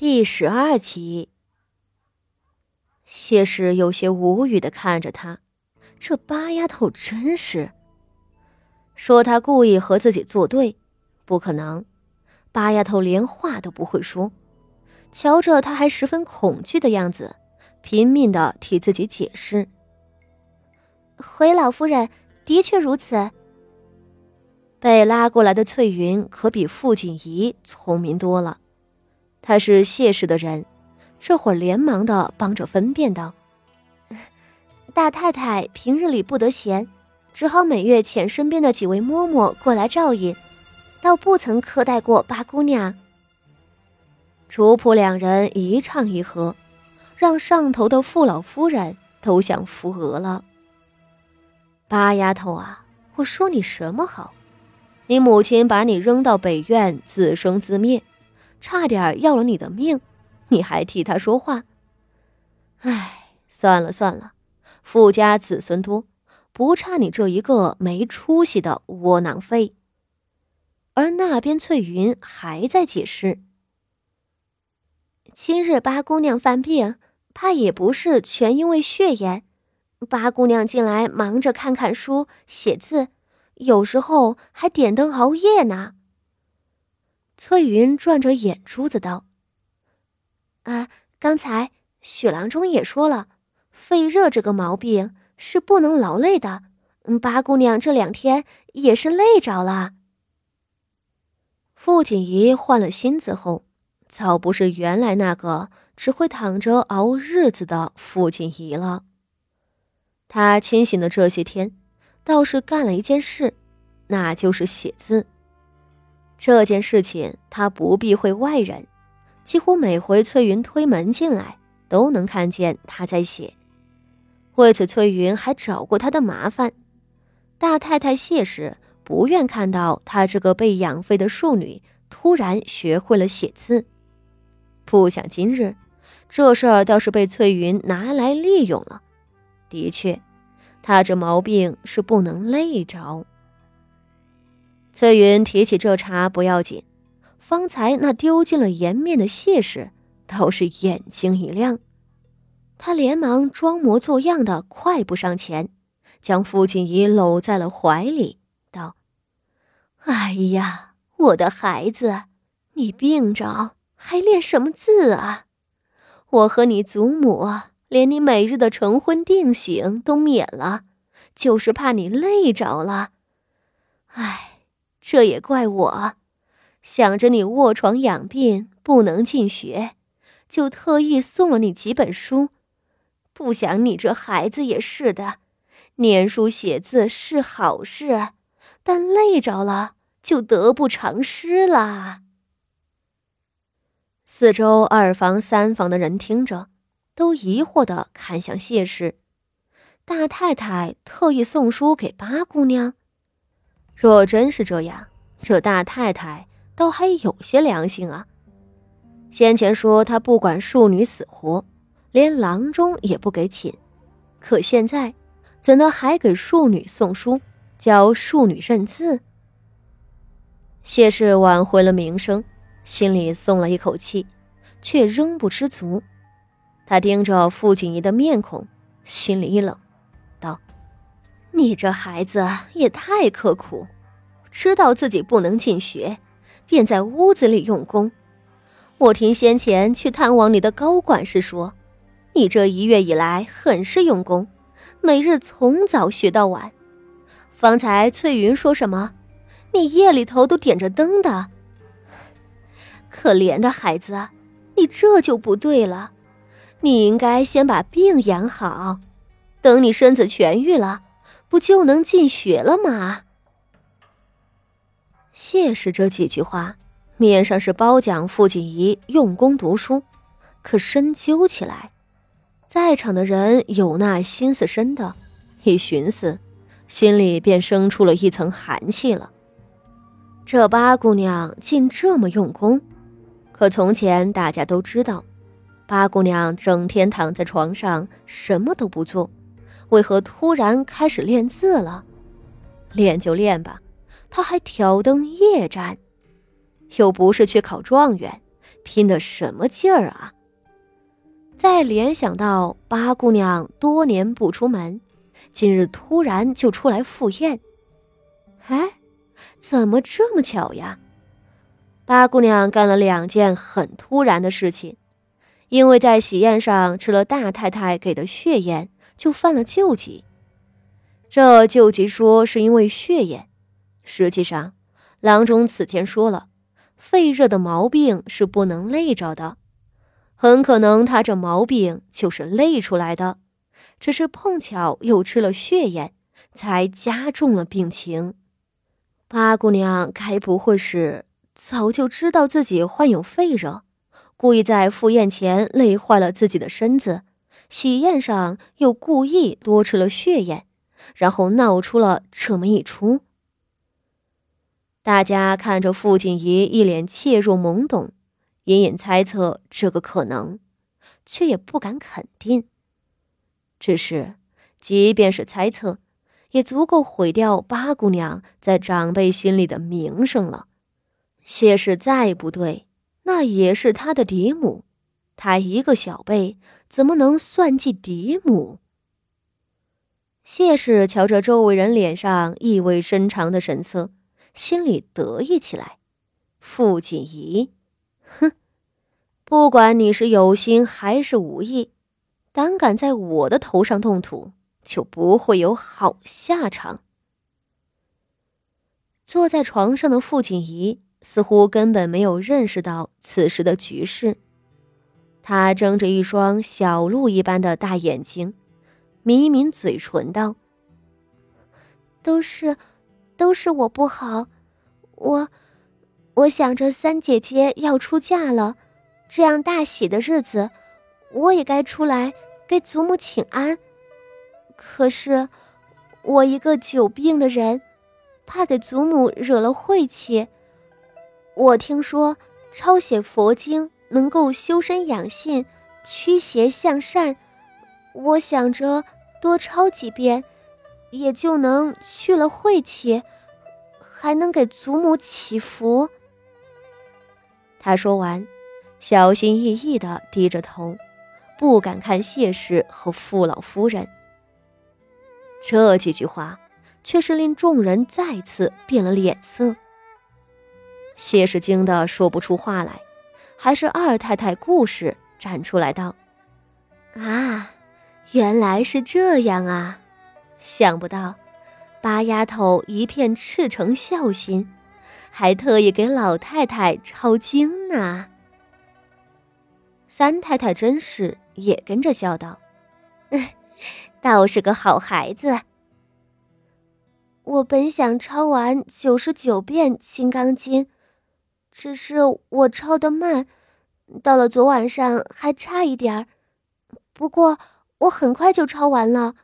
第十二集，谢氏有些无语的看着他，这八丫头真是。说他故意和自己作对，不可能。八丫头连话都不会说，瞧着他还十分恐惧的样子，拼命的替自己解释。回老夫人，的确如此。被拉过来的翠云可比傅锦仪聪明多了。他是谢氏的人，这会儿连忙的帮着分辨道：“大太太平日里不得闲，只好每月遣身边的几位嬷嬷过来照应，倒不曾苛待过八姑娘。”主仆两人一唱一和，让上头的傅老夫人都想扶额了。八丫头啊，我说你什么好？你母亲把你扔到北院，自生自灭。差点要了你的命，你还替他说话。哎，算了算了，富家子孙多，不差你这一个没出息的窝囊废。而那边翠云还在解释：今日八姑娘犯病，怕也不是全因为血炎。八姑娘近来忙着看看书、写字，有时候还点灯熬夜呢。翠云转着眼珠子道：“啊，刚才许郎中也说了，肺热这个毛病是不能劳累的。八姑娘这两天也是累着了。”傅锦仪换了心思后，早不是原来那个只会躺着熬日子的傅锦仪了。他清醒的这些天，倒是干了一件事，那就是写字。这件事情他不避讳外人，几乎每回翠云推门进来，都能看见他在写。为此，翠云还找过他的麻烦。大太太谢氏不愿看到她这个被养废的庶女突然学会了写字，不想今日这事儿倒是被翠云拿来利用了。的确，她这毛病是不能累着。翠云提起这茬不要紧，方才那丢尽了颜面的谢氏倒是眼睛一亮，他连忙装模作样的快步上前，将傅锦仪搂在了怀里，道：“哎呀，我的孩子，你病着还练什么字啊？我和你祖母连你每日的成婚定省都免了，就是怕你累着了。哎。”这也怪我，想着你卧床养病不能进学，就特意送了你几本书。不想你这孩子也是的，念书写字是好事，但累着了就得不偿失了。四周二房三房的人听着，都疑惑的看向谢氏。大太太特意送书给八姑娘。若真是这样，这大太太倒还有些良心啊。先前说她不管庶女死活，连郎中也不给请，可现在怎的还给庶女送书，教庶女认字？谢氏挽回了名声，心里松了一口气，却仍不知足。他盯着傅锦仪的面孔，心里一冷。你这孩子也太刻苦，知道自己不能进学，便在屋子里用功。我听先前去探望你的高管事说，你这一月以来很是用功，每日从早学到晚。方才翠云说什么？你夜里头都点着灯的。可怜的孩子，你这就不对了。你应该先把病养好，等你身子痊愈了。不就能进学了吗？谢氏这几句话，面上是褒奖傅锦仪用功读书，可深究起来，在场的人有那心思深的，一寻思，心里便生出了一层寒气了。这八姑娘竟这么用功，可从前大家都知道，八姑娘整天躺在床上，什么都不做。为何突然开始练字了？练就练吧，他还挑灯夜战，又不是去考状元，拼的什么劲儿啊？再联想到八姑娘多年不出门，今日突然就出来赴宴，哎，怎么这么巧呀？八姑娘干了两件很突然的事情，因为在喜宴上吃了大太太给的血宴，就犯了旧疾。这旧疾说是因为血眼，实际上，郎中此前说了，肺热的毛病是不能累着的。很可能他这毛病就是累出来的，只是碰巧又吃了血盐，才加重了病情。八姑娘该不会是早就知道自己患有肺热，故意在赴宴前累坏了自己的身子，喜宴上又故意多吃了血盐，然后闹出了这么一出？大家看着傅锦仪一脸怯弱懵懂。隐隐猜测这个可能，却也不敢肯定。只是，即便是猜测，也足够毁掉八姑娘在长辈心里的名声了。谢氏再不对，那也是她的嫡母，他一个小辈，怎么能算计嫡母？谢氏瞧着周围人脸上意味深长的神色，心里得意起来。傅锦仪。哼，不管你是有心还是无意，胆敢在我的头上动土，就不会有好下场。坐在床上的傅锦仪似乎根本没有认识到此时的局势，他睁着一双小鹿一般的大眼睛，抿一抿嘴唇道：“都是，都是我不好，我……”我想着三姐姐要出嫁了，这样大喜的日子，我也该出来给祖母请安。可是，我一个久病的人，怕给祖母惹了晦气。我听说抄写佛经能够修身养性、驱邪向善，我想着多抄几遍，也就能去了晦气，还能给祖母祈福。他说完，小心翼翼地低着头，不敢看谢氏和傅老夫人。这几句话却是令众人再次变了脸色。谢氏惊得说不出话来，还是二太太顾氏站出来道：“啊，原来是这样啊！想不到八丫头一片赤诚孝心。”还特意给老太太抄经呢。三太太真是也跟着笑道：“倒是个好孩子。我本想抄完九十九遍《金刚经》，只是我抄的慢，到了昨晚上还差一点儿。不过我很快就抄完了，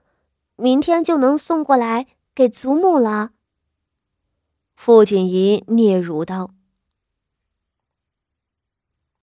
明天就能送过来给祖母了。”傅锦仪嗫嚅道：“